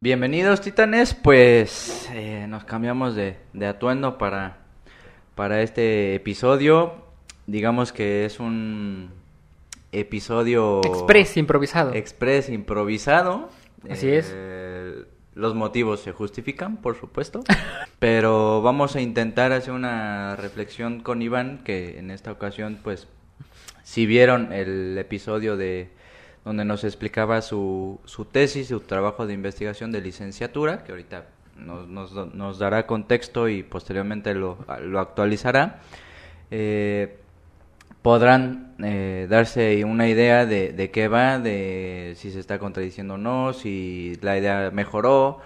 Bienvenidos titanes, pues eh, nos cambiamos de, de atuendo para, para este episodio. Digamos que es un episodio... Express improvisado. Express improvisado. Así es. Eh, Los motivos se justifican, por supuesto. pero vamos a intentar hacer una reflexión con Iván, que en esta ocasión, pues, si vieron el episodio de donde nos explicaba su, su tesis, su trabajo de investigación de licenciatura, que ahorita nos, nos, dará contexto y posteriormente lo, lo actualizará, eh, podrán eh, darse una idea de, de qué va, de si se está contradiciendo o no, si la idea mejoró,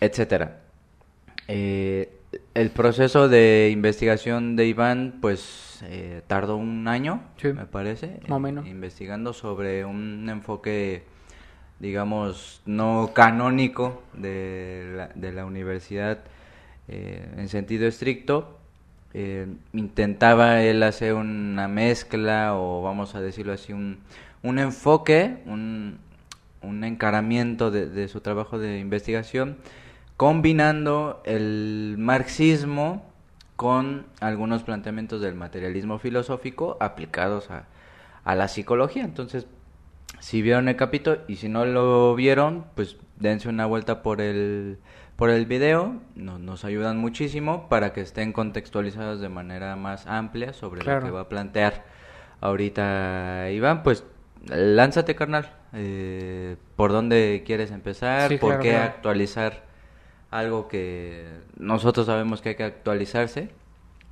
etcétera. Eh, el proceso de investigación de Iván, pues eh, tardó un año, Sí. me parece, Más o menos. investigando sobre un enfoque, digamos, no canónico de la, de la universidad eh, en sentido estricto. Eh, intentaba él hacer una mezcla o vamos a decirlo así, un, un enfoque, un, un encaramiento de, de su trabajo de investigación, combinando el marxismo con algunos planteamientos del materialismo filosófico aplicados a, a la psicología. Entonces, si vieron el capítulo y si no lo vieron, pues dense una vuelta por el por el video, no- nos ayudan muchísimo para que estén contextualizados de manera más amplia sobre Claro. lo que va a plantear ahorita Iván. Pues lánzate, carnal. Eh, ¿Por dónde quieres empezar? Sí, ¿Por claro, qué claro. actualizar algo que nosotros sabemos que hay que actualizarse?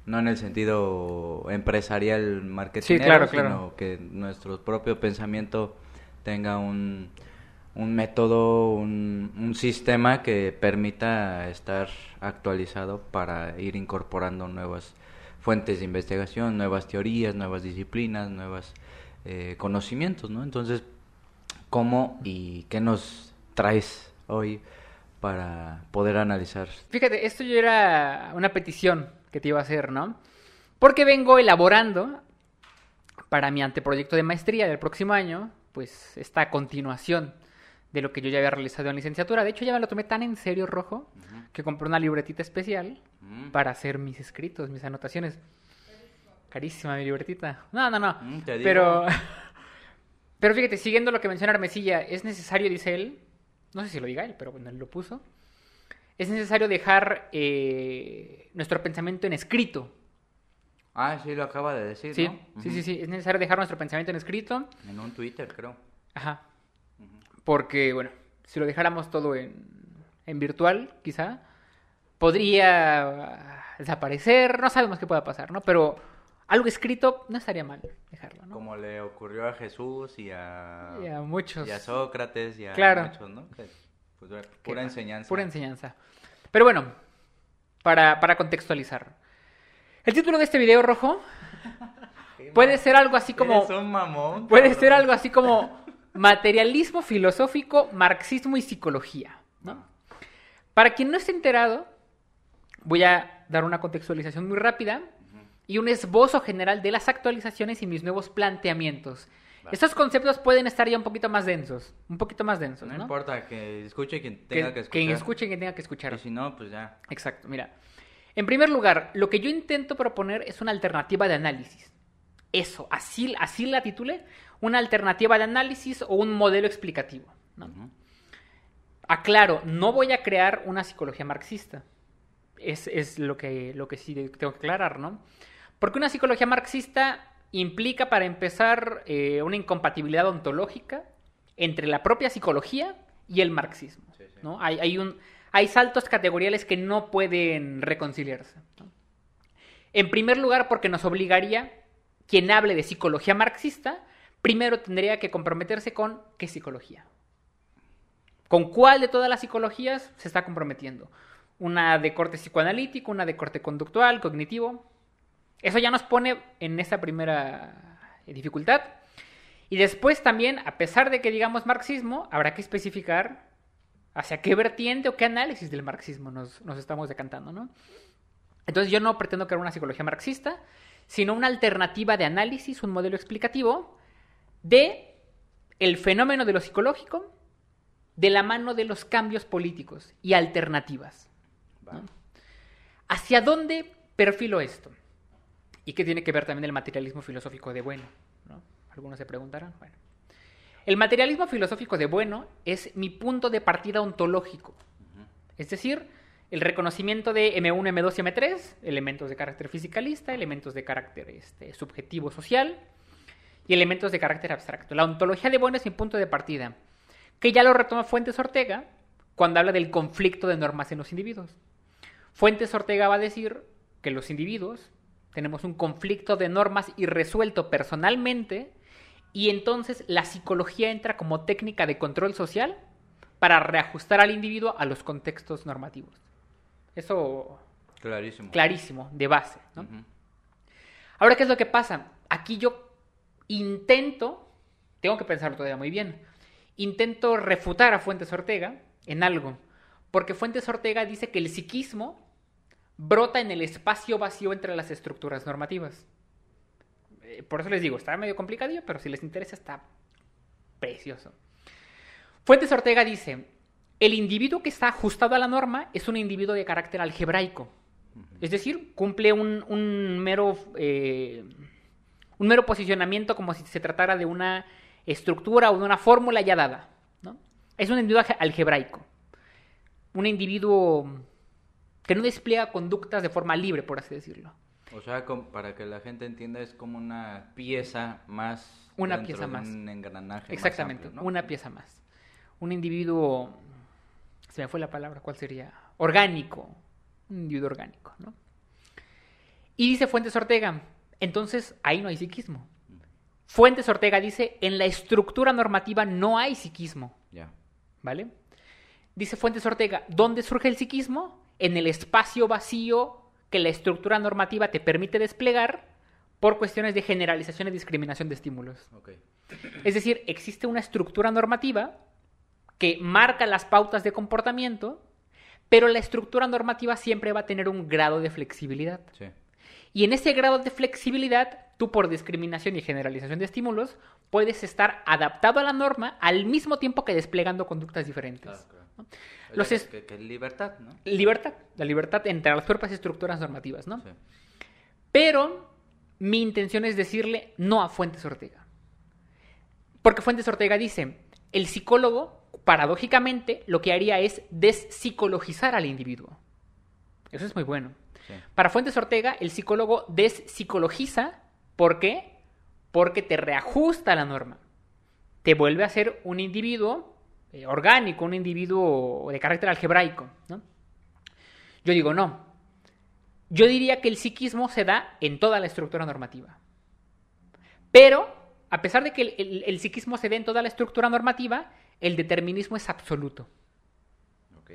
No en el sentido empresarial marketing, claro, claro. sino que nuestro propio pensamiento tenga un, un método, un, un sistema que permita estar actualizado para ir incorporando nuevas fuentes de investigación, nuevas teorías, nuevas disciplinas, nuevos conocimientos, ¿no? Entonces, ¿cómo y qué nos traes hoy para poder analizar? Fíjate, esto yo era una petición que te iba a hacer, ¿no? Porque vengo elaborando para mi anteproyecto de maestría del próximo año, pues esta continuación de lo que yo ya había realizado en licenciatura. De hecho, ya me lo tomé tan en serio, Rojo, que compré una libretita especial Mm. para hacer mis escritos, mis anotaciones. Carísima mi libretita. No, no, no. Mm. Pero, pero fíjate, siguiendo lo que menciona Armesilla, es necesario, dice él, no sé si lo diga él, pero bueno, él lo puso, es necesario dejar eh, nuestro pensamiento en escrito. Ah, sí, lo acaba de decir, Sí, ¿no? sí, sí, sí, es necesario dejar nuestro pensamiento en escrito. En un Twitter, creo. Ajá. Porque, bueno, si lo dejáramos todo en, en virtual, quizá, podría desaparecer, no sabemos qué pueda pasar, ¿no? Pero algo escrito no estaría mal dejarlo, ¿no? Como le ocurrió a Jesús y a, Y a muchos. y a Sócrates y a Claro. muchos, ¿no? Pues, bueno, que- pura enseñanza. Pura enseñanza. Pero bueno, para, para contextualizar. El título de este video rojo puede ser algo así como... Eres un mamón. Puede cabrón. ser algo así como materialismo filosófico, marxismo y psicología. ¿no? Para quien no esté enterado, voy a dar una contextualización muy rápida y un esbozo general de las actualizaciones y mis nuevos planteamientos. Va. Estos conceptos pueden estar ya un poquito más densos, un poquito más densos, No, ¿no? importa, que escuche quien Que- tenga que, escuchar. Quien escuche quien tenga que escuchar. Y si no, pues ya. Exacto, mira. En primer lugar, lo que yo intento proponer es una alternativa de análisis. Eso, así, así la titulé, una alternativa de análisis o un modelo explicativo. Aclaro, no voy a crear una psicología marxista. Es, es lo, que, lo que sí tengo que aclarar, ¿no? Porque una psicología marxista implica, para empezar, eh, una incompatibilidad ontológica entre la propia psicología y el marxismo. Sí, sí. ¿no? Hay, hay, un, hay saltos categoriales que no pueden reconciliarse. ¿no? En primer lugar, porque nos obligaría, quien hable de psicología marxista, primero tendría que comprometerse con qué psicología. ¿Con cuál de todas las psicologías se está comprometiendo? Una de corte psicoanalítico, una de corte conductual, cognitivo. Eso ya nos pone en esta primera dificultad. Y después también, a pesar de que digamos marxismo, habrá que especificar hacia qué vertiente o qué análisis del marxismo nos, nos estamos decantando, ¿no? Entonces yo no pretendo crear una psicología marxista, sino una alternativa de análisis, un modelo explicativo de el fenómeno de lo psicológico de la mano de los cambios políticos y alternativas. Va. ¿Hacia dónde perfilo esto? ¿Y qué tiene que ver también el materialismo filosófico de bueno? ¿no? Algunos se preguntarán. Bueno. El materialismo filosófico de bueno es mi punto de partida ontológico. Es decir, el reconocimiento de M1, M2 y M3, elementos de carácter fisicalista, elementos de carácter este, subjetivo social y elementos de carácter abstracto. La ontología de bueno es mi punto de partida, que ya lo retoma Fuentes Ortega cuando habla del conflicto de normas en los individuos. Fuentes Ortega va a decir que los individuos tenemos un conflicto de normas irresuelto personalmente y entonces la psicología entra como técnica de control social para reajustar al individuo a los contextos normativos. Eso Clarísimo. clarísimo, de base. Ahora, ¿qué es lo que pasa? Aquí yo intento, tengo que pensarlo todavía muy bien, intento refutar a Fuentes Ortega en algo, porque Fuentes Ortega dice que el psiquismo brota en el espacio vacío entre las estructuras normativas. Eh, Por eso les digo, está medio complicadillo, pero si les interesa está precioso. Fuentes Ortega dice, el individuo que está ajustado a la norma es un individuo de carácter algebraico. Es decir, cumple un, un mero, eh, un mero posicionamiento como si se tratara de una estructura o de una fórmula ya dada. ¿no? Es un individuo alge- algebraico. Un individuo que no despliega conductas de forma libre, por así decirlo. O sea, para que la gente entienda, es como una pieza más. Una pieza de más. Un engranaje. más Exactamente, amplio, ¿no? una pieza más. Un individuo, se me fue la palabra, ¿cuál sería? Orgánico, un individuo orgánico, ¿no? Y dice Fuentes Ortega, entonces ahí no hay psiquismo. Fuentes Ortega dice, en la estructura normativa no hay psiquismo, Ya. ¿vale? Dice Fuentes Ortega, ¿dónde surge el psiquismo? En el espacio vacío que la estructura normativa te permite desplegar por cuestiones de generalización y discriminación de estímulos. Es decir, existe una estructura normativa que marca las pautas de comportamiento, pero la estructura normativa siempre va a tener un grado de flexibilidad. Sí. Y en ese grado de flexibilidad, tú por discriminación y generalización de estímulos, puedes estar adaptado a la norma al mismo tiempo que desplegando conductas diferentes. Claro. Los es- que, es libertad, ¿no? Libertad, la libertad entre las propias estructuras normativas, ¿no? Sí. Pero mi intención es decirle no a Fuentes Ortega. Porque Fuentes Ortega dice, el psicólogo, paradójicamente, lo que haría es despsicologizar al individuo. Eso es muy bueno. Sí. Para Fuentes Ortega, el psicólogo despsicologiza. ¿Por qué? Porque te reajusta la norma. Te vuelve a ser un individuo eh, orgánico, un individuo de carácter algebraico. ¿no? Yo digo, no. Yo diría que el psiquismo se da en toda la estructura normativa. Pero, a pesar de que el, el- el psiquismo se dé en toda la estructura normativa, el determinismo es absoluto. Ok.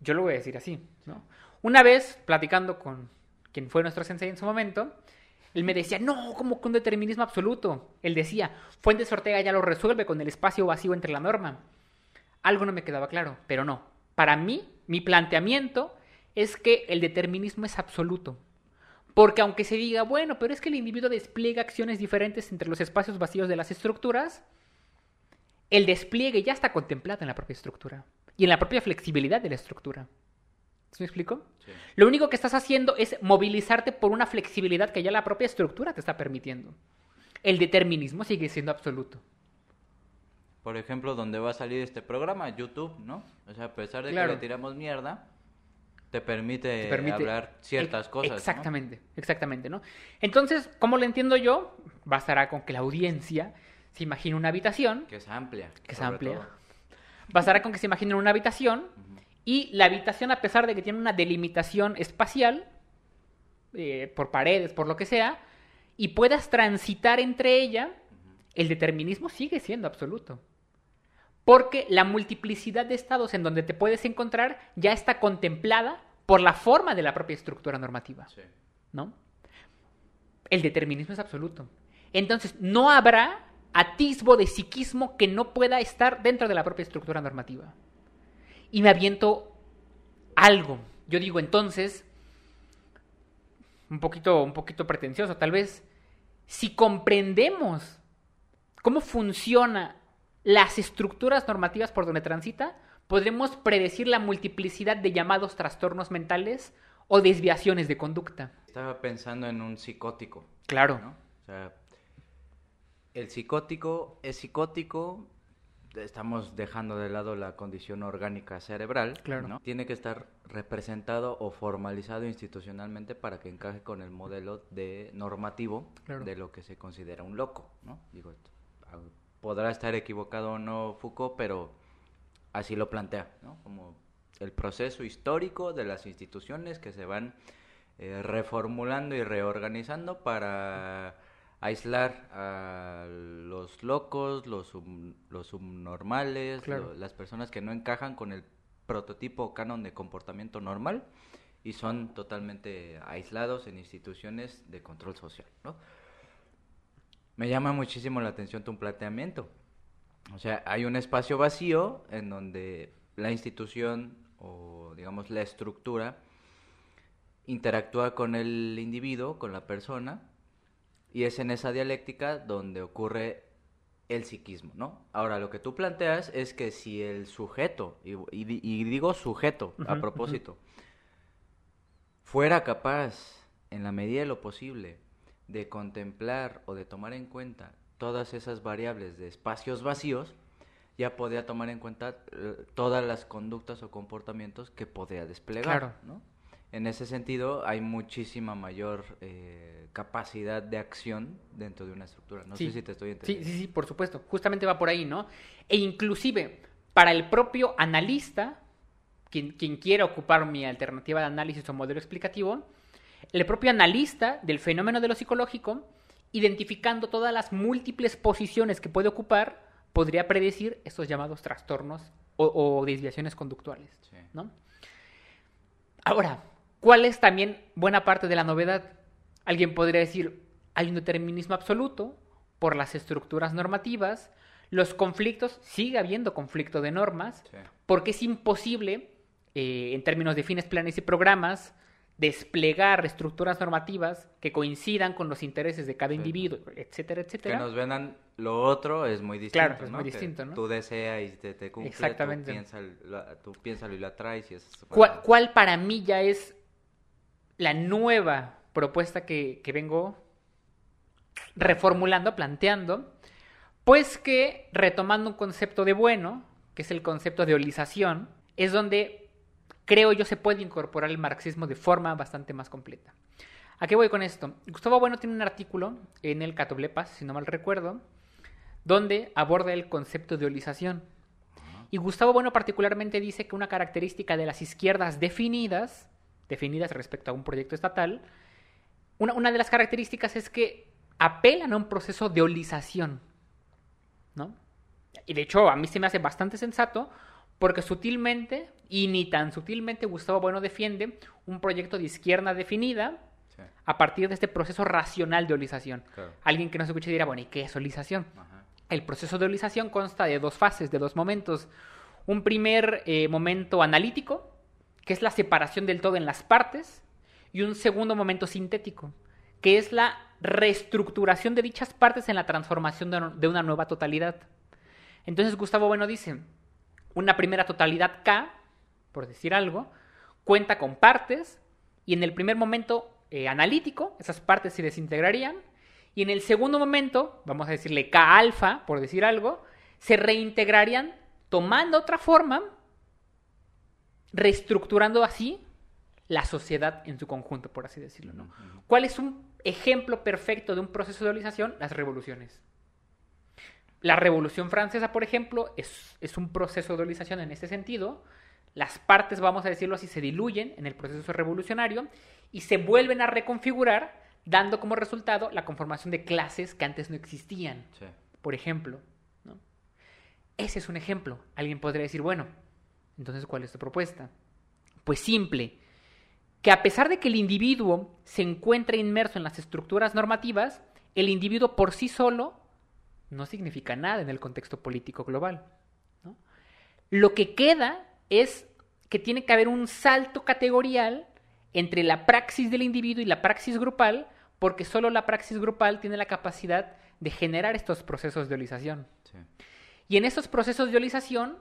Yo lo voy a decir así, ¿no? Una vez, platicando con quien fue nuestro sensei en su momento, él me decía, no, como un determinismo absoluto. Él decía, Fuentes Ortega ya lo resuelve con el espacio vacío entre la norma. Algo no me quedaba claro, pero no. Para mí, mi planteamiento es que el determinismo es absoluto. Porque aunque se diga, bueno, pero es que el individuo despliega acciones diferentes entre los espacios vacíos de las estructuras, el despliegue ya está contemplado en la propia estructura y en la propia flexibilidad de la estructura. ¿Sí me explico? Sí. Lo único que estás haciendo es movilizarte por una flexibilidad que ya la propia estructura te está permitiendo. El determinismo sigue siendo absoluto. Por ejemplo, donde va a salir este programa, YouTube, ¿no? O sea, a pesar de Claro. que le tiramos mierda, te permite, Te permite hablar ciertas cosas. ¿no? Exactamente, exactamente, ¿no? Entonces, ¿cómo lo entiendo yo? Bastará con que la audiencia se imagine una habitación, Que es amplia. que es amplia. todo. Bastará con que se imaginen una habitación y la habitación, a pesar de que tiene una delimitación espacial, eh, por paredes, por lo que sea, y puedas transitar entre ella, el determinismo sigue siendo absoluto. Porque la multiplicidad de estados en donde te puedes encontrar ya está contemplada por la forma de la propia estructura normativa. Sí. ¿no? El determinismo es absoluto. Entonces, no habrá atisbo de psiquismo que no pueda estar dentro de la propia estructura normativa. Y me aviento algo. Yo digo, entonces, un poquito, un poquito pretencioso, tal vez, si comprendemos cómo funciona las estructuras normativas por donde transita, podremos predecir la multiplicidad de llamados trastornos mentales o desviaciones de conducta. Estaba pensando en un psicótico. Claro. ¿no? O sea, el psicótico es psicótico, estamos dejando de lado la condición orgánica cerebral, Claro. ¿no? Tiene que estar representado o formalizado institucionalmente para que encaje con el modelo de normativo Claro. de lo que se considera un loco, ¿no? Digo, podrá estar equivocado o no Foucault, pero así lo plantea, ¿no? Como el proceso histórico de las instituciones que se van eh, reformulando y reorganizando para aislar a los locos, los, sub- los subnormales, Claro. lo- las personas que no encajan con el prototipo o canon de comportamiento normal y son totalmente aislados en instituciones de control social, ¿no? Me llama muchísimo la atención tu planteamiento. O sea, hay un espacio vacío en donde la institución o, digamos, la estructura interactúa con el individuo, con la persona, y es en esa dialéctica donde ocurre el psiquismo, ¿no? Ahora, lo que tú planteas es que si el sujeto, y, y di- y digo sujeto a propósito, fuera capaz, en la medida de lo posible, de contemplar o de tomar en cuenta todas esas variables de espacios vacíos, ya podría tomar en cuenta eh, todas las conductas o comportamientos que podría desplegar, Claro. ¿no? En ese sentido, hay muchísima mayor eh, capacidad de acción dentro de una estructura. No Sí. sé si te estoy Sí, entendiendo. sí, sí, por supuesto. Justamente va por ahí, ¿no? E inclusive, para el propio analista, quien, quien quiera ocupar mi alternativa de análisis o modelo explicativo, el propio analista del fenómeno de lo psicológico, identificando todas las múltiples posiciones que puede ocupar, podría predecir estos llamados trastornos o, o desviaciones conductuales, Sí. ¿no? Ahora, ¿cuál es también buena parte de la novedad? Alguien podría decir, hay un determinismo absoluto por las estructuras normativas, los conflictos, sigue habiendo conflicto de normas, Sí. porque es imposible, eh, en términos de fines, planes y programas, desplegar estructuras normativas que coincidan con los intereses de cada Sí. individuo, etcétera, Que etcétera. nos vendan lo otro es muy distinto, Claro, es ¿no? muy Que distinto, ¿no? Tú deseas y te, te cumple, Exactamente. Tú, piensa, la- tú piénsalo y la traes y es... ¿Cuál, cuál para mí ya es la nueva propuesta que, que vengo reformulando, planteando? Pues que, retomando un concepto de bueno, que es el concepto de holización, es donde creo yo se puede incorporar el marxismo de forma bastante más completa. ¿A qué voy con esto? Gustavo Bueno tiene un artículo en el Catoblepas, si no mal recuerdo, donde aborda el concepto de holización. Y Gustavo Bueno particularmente dice que una característica de las izquierdas definidas, definidas respecto a un proyecto estatal, una, una de las características es que apelan a un proceso de holización, ¿no? Y de hecho a mí se me hace bastante sensato porque sutilmente, y ni tan sutilmente, Gustavo Bueno defiende un proyecto de izquierda definida Sí, a partir de este proceso racional de holización. claro. Alguien que no se escuche dirá, bueno, ¿y qué es holización? Ajá. El proceso de holización consta de dos fases, de dos momentos. Un primer eh, momento analítico, que es la separación del todo en las partes, y un segundo momento sintético, que es la reestructuración de dichas partes en la transformación de, de una nueva totalidad. Entonces Gustavo Bueno dice, una primera totalidad K, por decir algo, cuenta con partes, y en el primer momento eh, analítico, esas partes se desintegrarían, y en el segundo momento, vamos a decirle K alfa, por decir algo, se reintegrarían tomando otra forma, reestructurando así la sociedad en su conjunto, por así decirlo. ¿no? ¿Cuál es un ejemplo perfecto de un proceso de holización? Las revoluciones. La Revolución Francesa, por ejemplo, es, es un proceso de holización en este sentido. Las partes, vamos a decirlo así, se diluyen en el proceso revolucionario y se vuelven a reconfigurar, dando como resultado la conformación de clases que antes no existían, Sí. por ejemplo. ¿no? Ese es un ejemplo. Alguien podría decir, bueno, entonces, ¿cuál es tu propuesta? Pues simple, que a pesar de que el individuo se encuentra inmerso en las estructuras normativas, el individuo por sí solo no significa nada en el contexto político global. ¿no? Lo que queda es que tiene que haber un salto categorial entre la praxis del individuo y la praxis grupal, porque solo la praxis grupal tiene la capacidad de generar estos procesos de holización. Sí. Y en estos procesos de olización,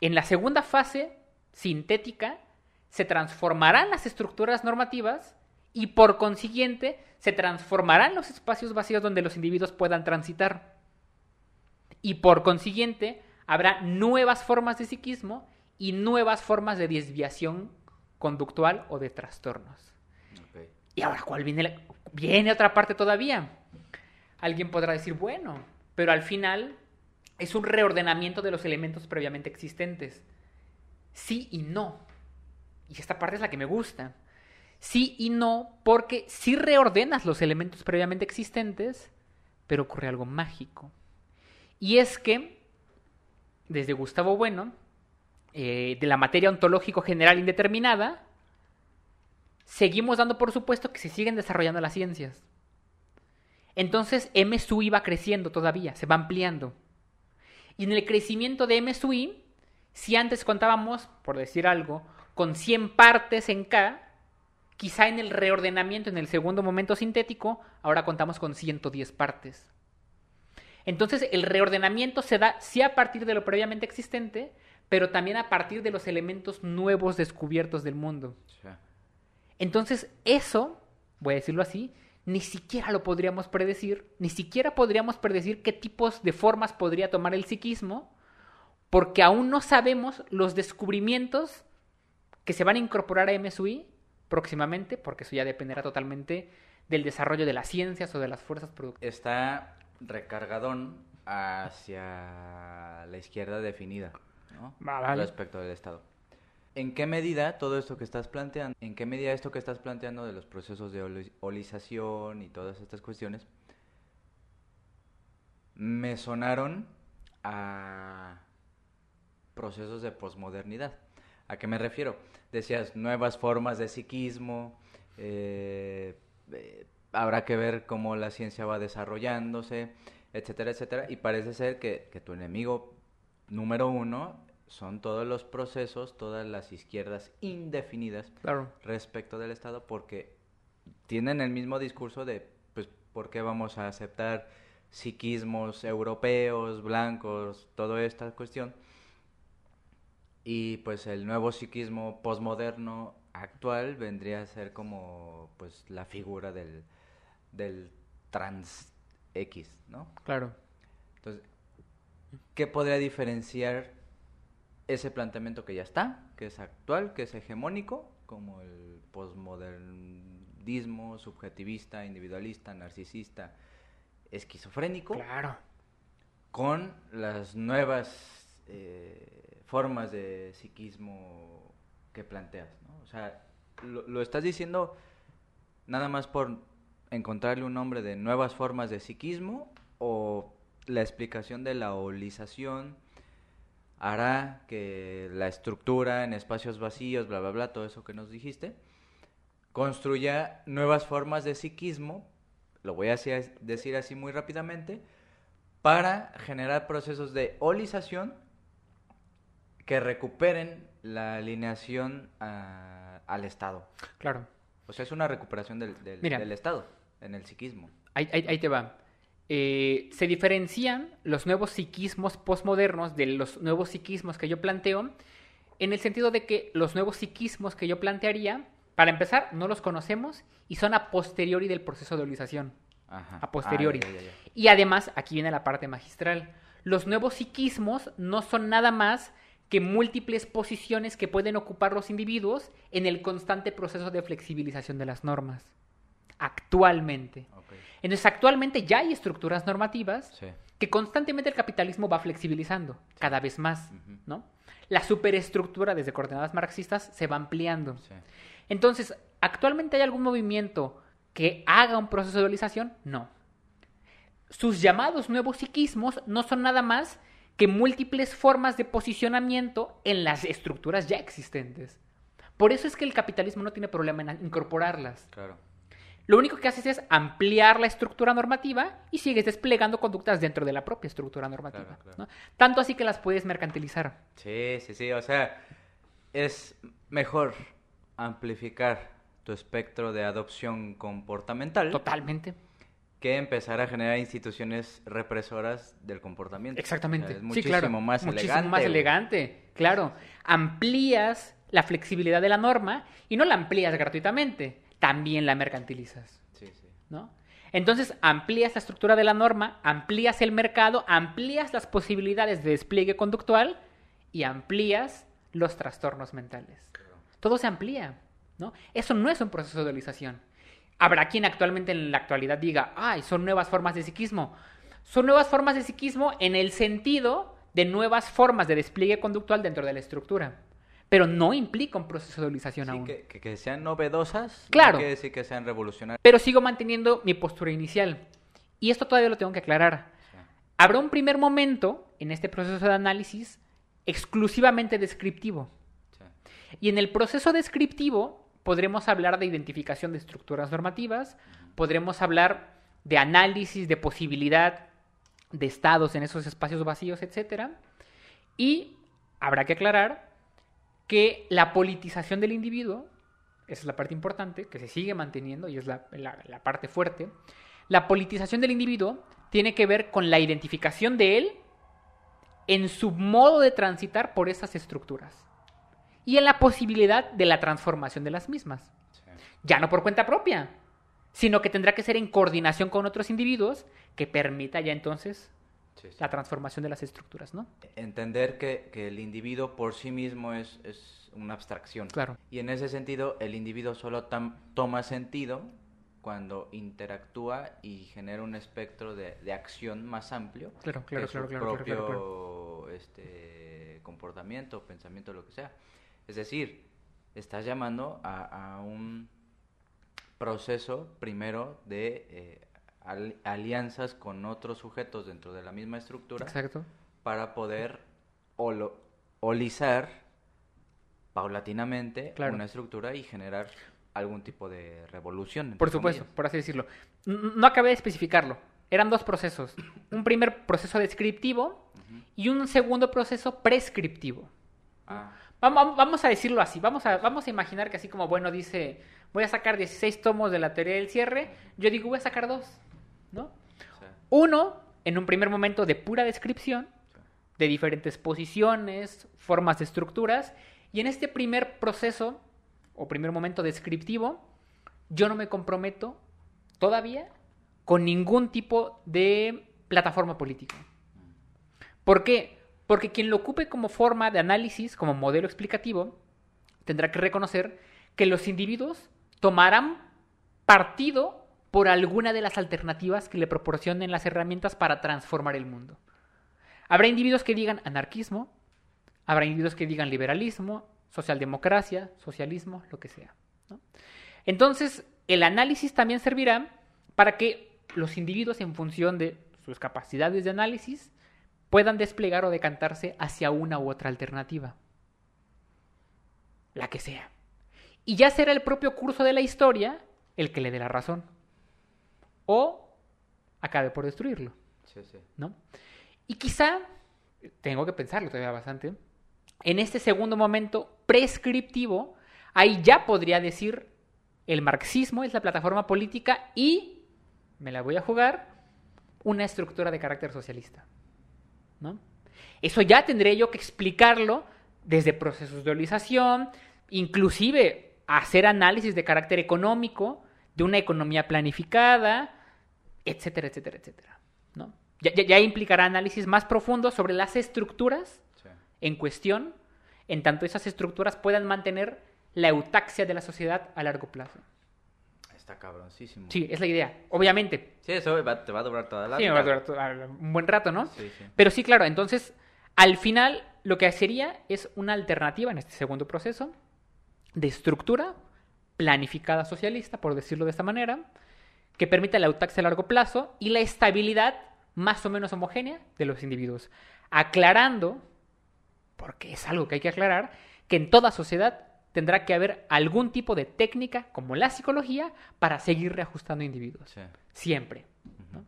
en la segunda fase sintética, se transformarán las estructuras normativas y por consiguiente se transformarán los espacios vacíos donde los individuos puedan transitar. Y por consiguiente habrá nuevas formas de psiquismo y nuevas formas de desviación conductual o de trastornos. Y ahora, ¿cuál viene? la- Viene otra parte todavía. Alguien podrá decir, bueno, pero al final es un reordenamiento de los elementos previamente existentes. Sí y no. Y esta parte es la que me gusta. Sí y no, porque sí reordenas los elementos previamente existentes, pero ocurre algo mágico. Y es que, desde Gustavo Bueno, eh, de la materia ontológico general indeterminada, seguimos dando por supuesto que se siguen desarrollando las ciencias. Entonces M sub I va creciendo todavía, se va ampliando. Y en el crecimiento de M sub I, si antes contábamos, por decir algo, con 100 partes en K, quizá en el reordenamiento, en el segundo momento sintético, ahora contamos con 110 partes. Entonces el reordenamiento se da sí a partir de lo previamente existente, pero también a partir de los elementos nuevos descubiertos del mundo. Sí. Entonces, eso, voy a decirlo así, ni siquiera lo podríamos predecir, ni siquiera podríamos predecir qué tipos de formas podría tomar el psiquismo, porque aún no sabemos los descubrimientos que se van a incorporar a MSUI próximamente, porque eso ya dependerá totalmente del desarrollo de las ciencias o de las fuerzas productivas. Está recargadón hacia la izquierda definida, ¿no? Vale. Respecto del Estado. ¿En qué medida todo esto que estás planteando, en qué medida esto que estás planteando de los procesos de oli- olización y todas estas cuestiones, me sonaron a procesos de posmodernidad? ¿A qué me refiero? Decías nuevas formas de psiquismo, eh, eh, habrá que ver cómo la ciencia va desarrollándose, etcétera, etcétera, y parece ser que, que tu enemigo número uno son todos los procesos, todas las izquierdas indefinidas Claro. respecto del Estado porque tienen el mismo discurso de, pues, ¿por qué vamos a aceptar psiquismos europeos, blancos, toda esta cuestión? Y pues el nuevo psiquismo posmoderno actual vendría a ser como pues la figura del, del trans X, ¿no? Claro. Entonces, ¿qué podría diferenciar ese planteamiento que ya está, que es actual, que es hegemónico, como el posmodernismo subjetivista, individualista, narcisista, esquizofrénico, Claro. con las nuevas eh, formas de psiquismo que planteas? ¿no? O sea, lo, lo estás diciendo nada más por encontrarle un nombre de nuevas formas de psiquismo o la explicación de la holización hará que la estructura en espacios vacíos, bla, bla, bla, todo eso que nos dijiste, construya nuevas formas de psiquismo, lo voy a decir así muy rápidamente, para generar procesos de holización que recuperen la alineación a- al Estado. Claro. O sea, es una recuperación del, del- Mira. del Estado en el psiquismo. Ahí, ahí- ahí te va. Eh, se diferencian los nuevos psiquismos postmodernos de los nuevos psiquismos que yo planteo, en el sentido de que los nuevos psiquismos que yo plantearía, para empezar, no los conocemos y son a posteriori del proceso de holización. Ajá. A posteriori. Ah, ya, ya, ya. Y además, aquí viene la parte magistral. Los nuevos psiquismos no son nada más que múltiples posiciones que pueden ocupar los individuos en el constante proceso de flexibilización de las normas. Actualmente. Entonces, actualmente ya hay estructuras normativas Sí. que constantemente el capitalismo va flexibilizando cada vez más. ¿no? La superestructura desde coordenadas marxistas se va ampliando. Sí. Entonces, ¿actualmente hay algún movimiento que haga un proceso de dualización? No. Sus llamados nuevos psiquismos no son nada más que múltiples formas de posicionamiento en las estructuras ya existentes. Por eso es que el capitalismo no tiene problema en incorporarlas. Claro. Lo único que haces es ampliar la estructura normativa y sigues desplegando conductas dentro de la propia estructura normativa. Claro, claro. ¿no? Tanto así que las puedes mercantilizar. Sí, sí, sí. O sea, es mejor amplificar tu espectro de adopción comportamental Totalmente. que empezar a generar instituciones represoras del comportamiento. Exactamente. Es sí, muchísimo claro. más muchísimo elegante. más elegante. Claro. Amplías la flexibilidad de la norma y no la amplías gratuitamente, también la mercantilizas. Sí, sí. ¿no? Entonces amplías la estructura de la norma, amplías el mercado, amplías las posibilidades de despliegue conductual y amplías los trastornos mentales. Todo se amplía, ¿no? Eso no es un proceso de dualización. Habrá quien actualmente en la actualidad diga, ay, son nuevas formas de psiquismo. Son nuevas formas de psiquismo en el sentido de nuevas formas de despliegue conductual dentro de la estructura. Pero no implica un proceso de dualización Sí, aún. que, que- que sean novedosas, Claro. no quiere decir que sean revolucionarias. Pero sigo manteniendo mi postura inicial. Y esto todavía lo tengo que aclarar. Habrá un primer momento en este proceso de análisis exclusivamente descriptivo. Sí. Y en el proceso descriptivo podremos hablar de identificación de estructuras normativas, podremos hablar de análisis de posibilidad de estados en esos espacios vacíos, etc. Y habrá que aclarar que la politización del individuo, esa es la parte importante, que se sigue manteniendo y es la, la- la parte fuerte, la politización del individuo tiene que ver con la identificación de él en su modo de transitar por esas estructuras y en la posibilidad de la transformación de las mismas. Sí. Ya no por cuenta propia, sino que tendrá que ser en coordinación con otros individuos que permita ya entonces Sí, sí. la transformación de las estructuras, ¿no? Entender que, que el individuo por sí mismo es, es una abstracción. Claro. Y en ese sentido, el individuo solo tam- toma sentido cuando interactúa y genera un espectro de, de acción más amplio Claro, claro, que claro, su claro, claro, propio claro, Este, comportamiento, pensamiento, lo que sea. Es decir, estás llamando a, a un proceso primero de eh, al- alianzas con otros sujetos dentro de la misma estructura Exacto. para poder holizar paulatinamente Claro. una estructura y generar algún tipo de revolución. Por supuesto, comillas. por así decirlo. No acabé de especificarlo. Eran dos procesos. Un primer proceso descriptivo y un segundo proceso prescriptivo. Ah, Vamos, vamos a decirlo así. Vamos a, vamos a imaginar que así como, bueno, dice, voy a sacar 16 tomos de la teoría del cierre, yo digo, voy a sacar dos, Uno, en un primer momento de pura descripción, de diferentes posiciones, formas de estructuras, y en este primer proceso, o primer momento descriptivo, yo no me comprometo todavía con ningún tipo de plataforma política. ¿Por qué? Porque quien lo ocupe como forma de análisis, como modelo explicativo, tendrá que reconocer que los individuos tomarán partido por alguna de las alternativas que le proporcionen las herramientas para transformar el mundo. Habrá individuos que digan anarquismo, habrá individuos que digan liberalismo, socialdemocracia, socialismo, lo que sea. Entonces, el análisis también servirá para que los individuos, en función de sus capacidades de análisis, puedan desplegar o decantarse hacia una u otra alternativa. La que sea. Y ya será el propio curso de la historia el que le dé la razón. O acabe por destruirlo. sí, sí. ¿no? Y quizá, tengo que pensarlo todavía bastante, en este segundo momento prescriptivo, ahí ya podría decir el marxismo es la plataforma política y, me la voy a jugar, una estructura de carácter socialista. ¿no? Eso ya tendré yo que explicarlo desde procesos de dualización, inclusive hacer análisis de carácter económico, de una economía planificada, etcétera, etcétera, etcétera. ¿no? Ya, ya- ya implicará análisis más profundos sobre las estructuras sí. en cuestión, en tanto esas estructuras puedan mantener la eutaxia de la sociedad a largo plazo. Está cabroncísimo. Sí, es la idea. Obviamente, Sí, eso va- te va a durar toda la Sí, me vida. va a durar to- un buen rato, ¿no? Sí, sí. Pero sí, claro, entonces, al final, lo que sería es una alternativa en este segundo proceso de estructura planificada socialista, por decirlo de esta manera, que permita la autaxia a largo plazo y la estabilidad más o menos homogénea de los individuos. Aclarando, porque es algo que hay que aclarar, que en toda sociedad tendrá que haber algún tipo de técnica, como la psicología, para seguir reajustando individuos. Sí. Siempre. ¿no?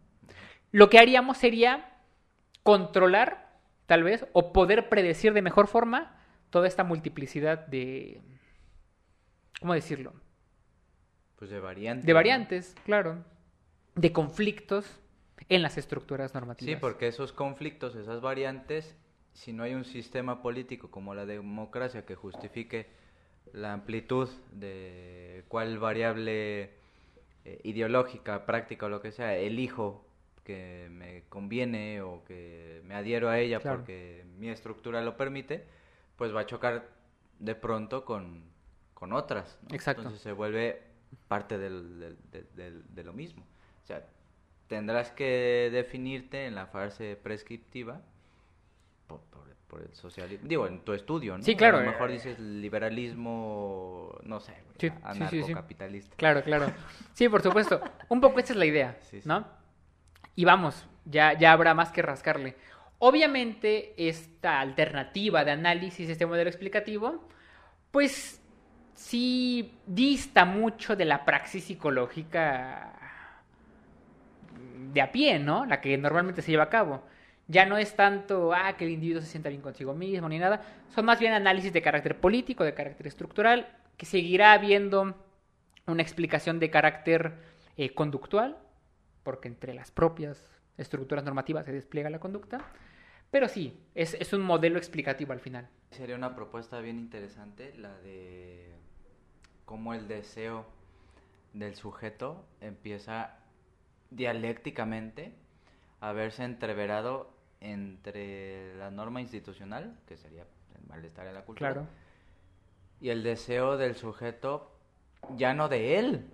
Lo que haríamos sería controlar, tal vez, o poder predecir de mejor forma toda esta multiplicidad de... ¿Cómo decirlo? Pues de variantes. De ¿no? variantes, claro. de conflictos en las estructuras normativas. Sí, porque esos conflictos, esas variantes, si no hay un sistema político como la democracia que justifique la amplitud de cuál variable eh, ideológica, práctica o lo que sea, elijo que me conviene o que me adhiero a ella porque mi estructura lo permite, pues va a chocar de pronto con, con otras. Exacto. Entonces se vuelve parte del, de lo mismo. O sea, tendrás que definirte en la fase prescriptiva por, por, el socialismo. Digo, en tu estudio, ¿no? Sí, claro. A lo mejor dices liberalismo, no sé, sí, anarcocapitalista. claro, claro. Sí, por supuesto. Un poco esa es la idea, ¿no? Y vamos, ya, ya habrá más que rascarle. Obviamente, esta alternativa de análisis, este modelo explicativo, pues sí dista mucho de la praxis psicológica de a pie, ¿no? La que normalmente se lleva a cabo. Ya no es tanto, ah, que el individuo se sienta bien consigo mismo ni nada. Son más bien análisis de carácter político, de carácter estructural, que seguirá habiendo una explicación de carácter eh, conductual, porque entre las propias estructuras normativas se despliega la conducta. Pero sí, es, un modelo explicativo al final. Sería una propuesta bien interesante la de cómo el deseo del sujeto empieza dialécticamente a verse entreverado entre la norma institucional, que sería el malestar en la cultura, y el deseo del sujeto ya no de él,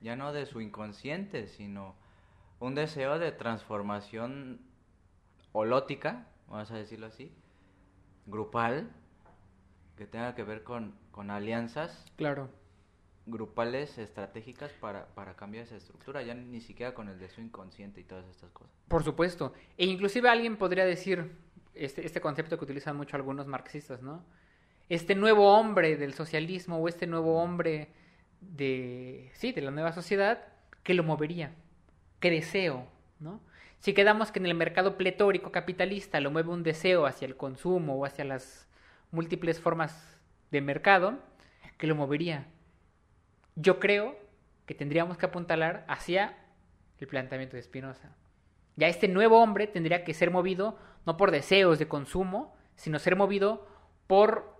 ya no de su inconsciente, sino un deseo de transformación holótica, vamos a decirlo así, grupal, que tenga que ver con, con alianzas claro. grupales estratégicas para, para cambiar esa estructura, ya ni siquiera con el deseo inconsciente y todas estas cosas. Por supuesto. E inclusive alguien podría decir este, este concepto que utilizan mucho algunos marxistas, ¿no? Este nuevo hombre del socialismo o este nuevo hombre de, sí, de la nueva sociedad, que lo movería? ¿Qué deseo? ¿no? Si quedamos que en el mercado pletórico capitalista lo mueve un deseo hacia el consumo o hacia las múltiples formas de mercado, ¿qué lo movería? Yo creo que tendríamos que apuntalar hacia el planteamiento de Spinoza. Ya este nuevo hombre tendría que ser movido no por deseos de consumo, sino ser movido por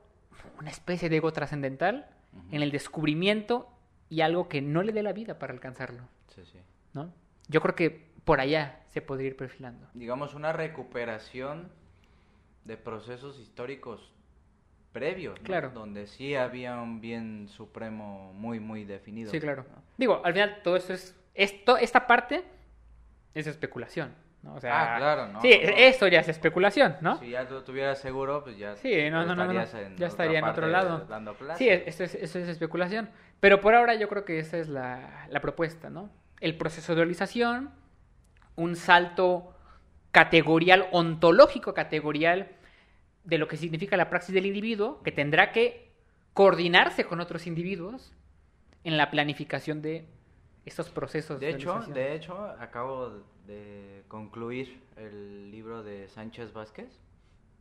una especie de ego trascendental en el descubrimiento y algo que no le dé la vida para alcanzarlo. Sí, sí. ¿No? Yo creo que por allá se podría ir perfilando. Digamos una recuperación de procesos históricos previos, claro. donde sí había un bien supremo muy, muy definido. Sí, claro. Digo, al final todo esto es, esto, esta parte es especulación. ¿no? O sea, ah, claro, ¿no? Sí, eso ya es especulación, ¿no? Si ya lo tuvieras seguro, pues ya, sí, no, no, no, ya estaría en otro lado. Dando sí, esto es, es especulación. Pero por ahora yo creo que esa es la, la propuesta, ¿no? El proceso de dualización, un salto categorial, ontológico categorial, de lo que significa la praxis del individuo, que tendrá que coordinarse con otros individuos en la planificación de estos procesos. De hecho, de hecho, acabo de concluir el libro de Sánchez Vázquez,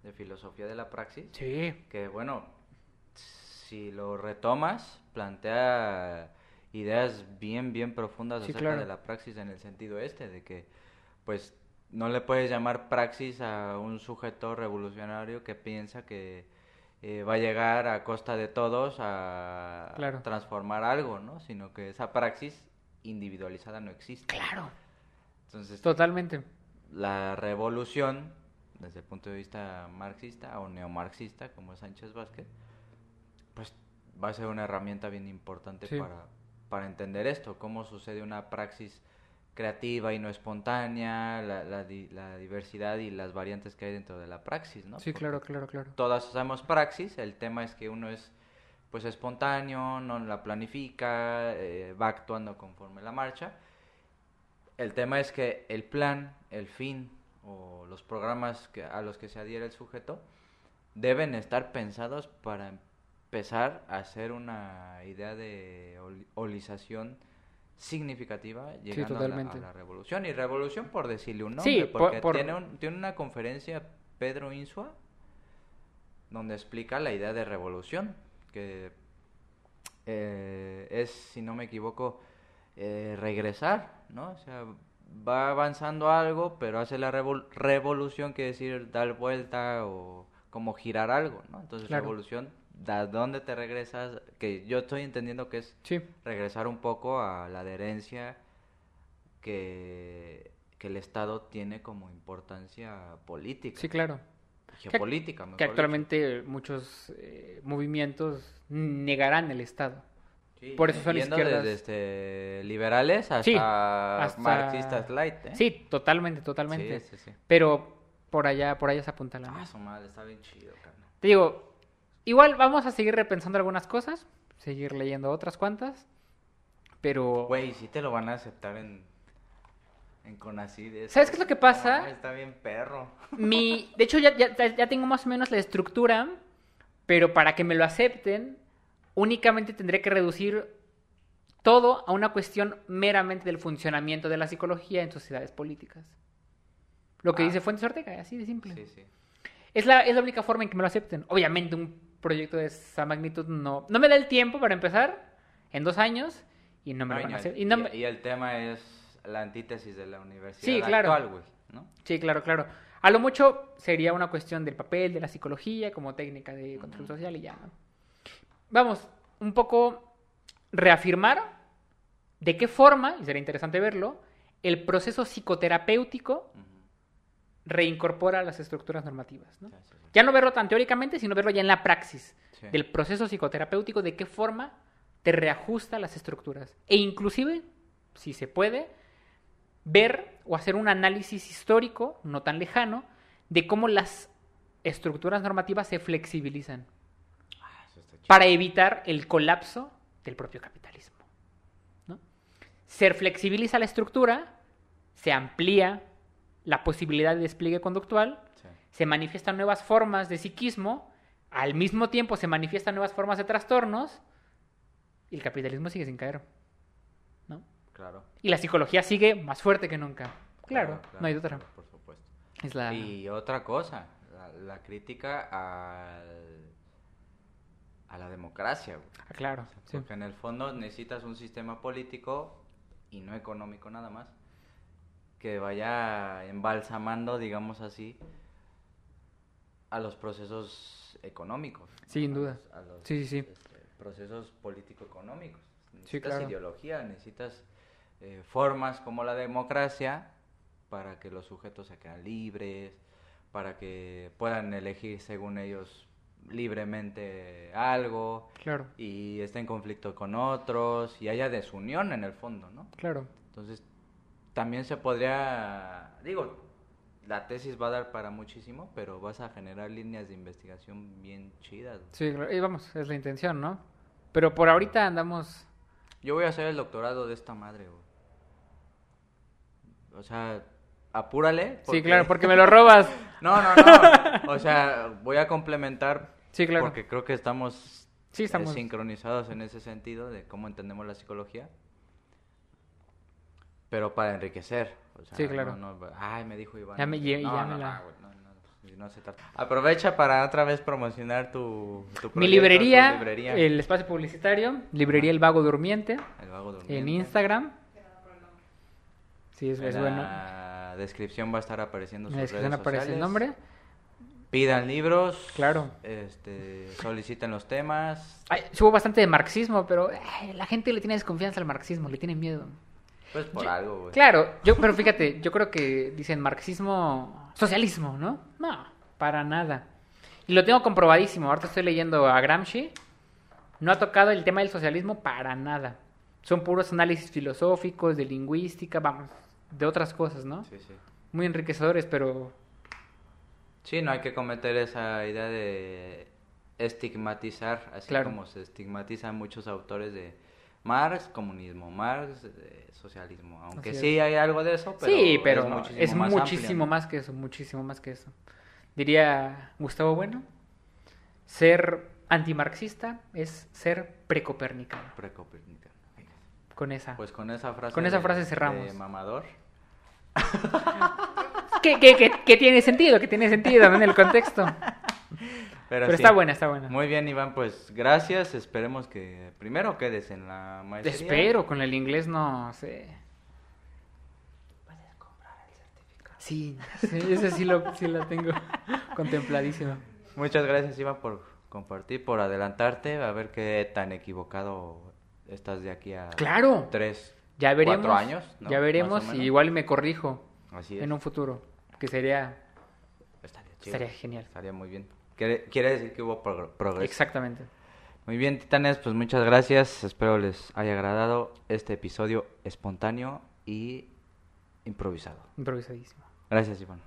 de Filosofía de la Praxis. Sí. Que bueno, si lo retomas, plantea ideas bien, bien profundas acerca de la praxis en el sentido este, de que pues no le puedes llamar praxis a un sujeto revolucionario que piensa que eh, va a llegar a costa de todos a transformar algo, ¿no? Sino que esa praxis individualizada no existe. Claro. Entonces, totalmente. La revolución, desde el punto de vista marxista o neomarxista, como Sánchez Vázquez, pues va a ser una herramienta bien importante para, para entender esto, cómo sucede una praxis creativa y no espontánea, la, la, la, diversidad y las variantes que hay dentro de la praxis, ¿no? Sí, claro, claro, claro. Todas usamos praxis, el tema es que uno es pues espontáneo, no la planifica, eh, va actuando conforme la marcha. El tema es que el plan, el fin o los programas que, a los que se adhiere el sujeto deben estar pensados para empezar a hacer una idea de holización significativa llegando a, la, revolución. Y revolución por decirle un nombre, porque Tiene, tiene una conferencia Pedro Insua donde explica la idea de revolución, que eh, es, si no me equivoco, eh, regresar, ¿no? O sea, va avanzando algo, pero hace la revol- revolución, quiere decir dar vuelta o como girar algo, ¿no? Entonces, Claro. revolución, ¿a dónde te regresas? Que yo estoy entendiendo que es Sí. regresar un poco a la adherencia que, que el Estado tiene como importancia política, Sí, claro. geopolítica, mejor Que dicho. actualmente muchos eh, movimientos negarán el Estado. Sí, por eso son izquierdas. desde este, liberales hasta, Sí, hasta- marxistas light, ¿eh? Sí, totalmente, totalmente. Sí, sí, sí. Pero por allá, por allá se apunta la Ah, su madre, está bien chido, carnal. Te digo, igual vamos a seguir repensando algunas cosas, seguir leyendo otras cuantas, pero... Güey, sí te lo van a aceptar en, en Conacid. eso. ¿Sabes qué es lo que pasa? Está bien perro. Mi, de hecho, ya, ya, ya tengo más o menos la estructura, pero para que me lo acepten, únicamente tendré que reducir todo a una cuestión meramente del funcionamiento de la psicología en sociedades políticas. Lo que Ah. dice Fuentes Ortega, así de simple. Sí, sí. Es, la, es la única forma en que me lo acepten. Obviamente, un proyecto de esa magnitud no, no me da el tiempo para empezar en dos años y no me No, lo van a hacer. y- Y no me- y el tema es la antítesis de la universidad Sí, claro. actual, güey, ¿no? Sí, claro, claro. A lo mucho sería una cuestión del papel, de la psicología como técnica de control social y ya, ¿no? Vamos, un poco reafirmar de qué forma, y sería interesante verlo, el proceso psicoterapéutico. Reincorpora las estructuras normativas. Ya no verlo tan teóricamente, sino verlo ya en la praxis Sí. del proceso psicoterapéutico, de qué forma te reajusta las estructuras. E inclusive, si se puede, ver o hacer un análisis histórico, no tan lejano, de cómo las estructuras normativas se flexibilizan Ah, para evitar el colapso del propio capitalismo. ¿no? Se flexibiliza la estructura, se amplía la posibilidad de despliegue conductual, Sí. se manifiestan nuevas formas de psiquismo, al mismo tiempo se manifiestan nuevas formas de trastornos y el capitalismo sigue sin caer. ¿no? Claro. Y la psicología sigue más fuerte que nunca. Claro, claro, no hay otra. por supuesto. Es la... Y otra cosa, la, la crítica al, a la democracia, güey. Ah, claro. Porque en el fondo necesitas un sistema político y no económico nada más que vaya embalsamando, digamos así, a los procesos económicos. Sin duda. A los, Sí, sí, sí. este, procesos político-económicos. Necesitas claro. ideología, necesitas eh, formas como la democracia para que los sujetos se queden libres, para que puedan elegir según ellos libremente algo Claro, y esté en conflicto con otros y haya desunión en el fondo, ¿no? claro. Entonces, también se podría, digo, la tesis va a dar para muchísimo, pero vas a generar líneas de investigación bien chidas. güey. Sí, claro. Y vamos, es la intención, ¿no? Pero por ahorita andamos... Yo voy a hacer el doctorado de esta madre, güey. O sea, apúrale. Sí, claro, porque me lo robas. No, no, no. O sea, voy a complementar Sí, claro. porque creo que estamos, Sí, estamos... eh, sincronizados en ese sentido de cómo entendemos la psicología. Pero para enriquecer. O sea, Sí, claro. no- no- ay, me dijo Iván. Ya me- ya no, me la- no, güey, no, se trata. Aprovecha para otra vez promocionar tu, tu Mi librería, tu librería. el espacio publicitario, librería El Vago Durmiente, El Vago Durmiente. en Instagram. Sí, es, es en bueno. la descripción va a estar apareciendo En la descripción redes aparece el sociales. nombre. Pidan libros. Claro. Este, soliciten los temas. Ay, sí hubo bastante de marxismo, pero ay, la gente le tiene desconfianza al marxismo, le tiene miedo. Pues por Yo- algo, güey. Claro, yo, pero fíjate, yo creo que dicen marxismo, socialismo, ¿no? No, para nada. Y lo tengo comprobadísimo. Ahorita estoy leyendo a Gramsci. No ha tocado el tema del socialismo para nada. Son puros análisis filosóficos, de lingüística, vamos, de otras cosas, ¿no? Sí, sí. Muy enriquecedores, pero Sí, no hay que cometer esa idea de estigmatizar, así Claro. como se estigmatizan muchos autores de Marx, comunismo, Marx, eh, socialismo. Aunque Así sí hay algo de eso, pero sí, pero es muchísimo, es más, muchísimo amplio, ¿no? más que eso, muchísimo más que eso. Diría Gustavo Bueno, ser antimarxista es ser precopernicano. Precopernicano. Con esa. Pues con esa frase. Con esa de- frase cerramos. de mamador. que, que, que- que tiene sentido, que tiene sentido en el contexto. Pero, sí. está buena, está buena. Muy bien, Iván, pues gracias. Esperemos que primero quedes en la maestría. Espero, con el inglés no sé. Sí, sí, ese sí lo, sí lo tengo contempladísimo. Muchas gracias, Iván, por compartir, por adelantarte, a ver qué tan equivocado estás de aquí a Claro. tres, Ya veremos. cuatro años. ¿no? Ya veremos y igual me corrijo Así es. en un futuro, que sería Estaría chido. estaría genial. Estaría muy bien. Quiere, quiere decir que hubo progr- progreso. Exactamente. Muy bien, titanes, pues muchas gracias. Espero les haya agradado este episodio espontáneo y improvisado. Improvisadísimo. Gracias, Iván.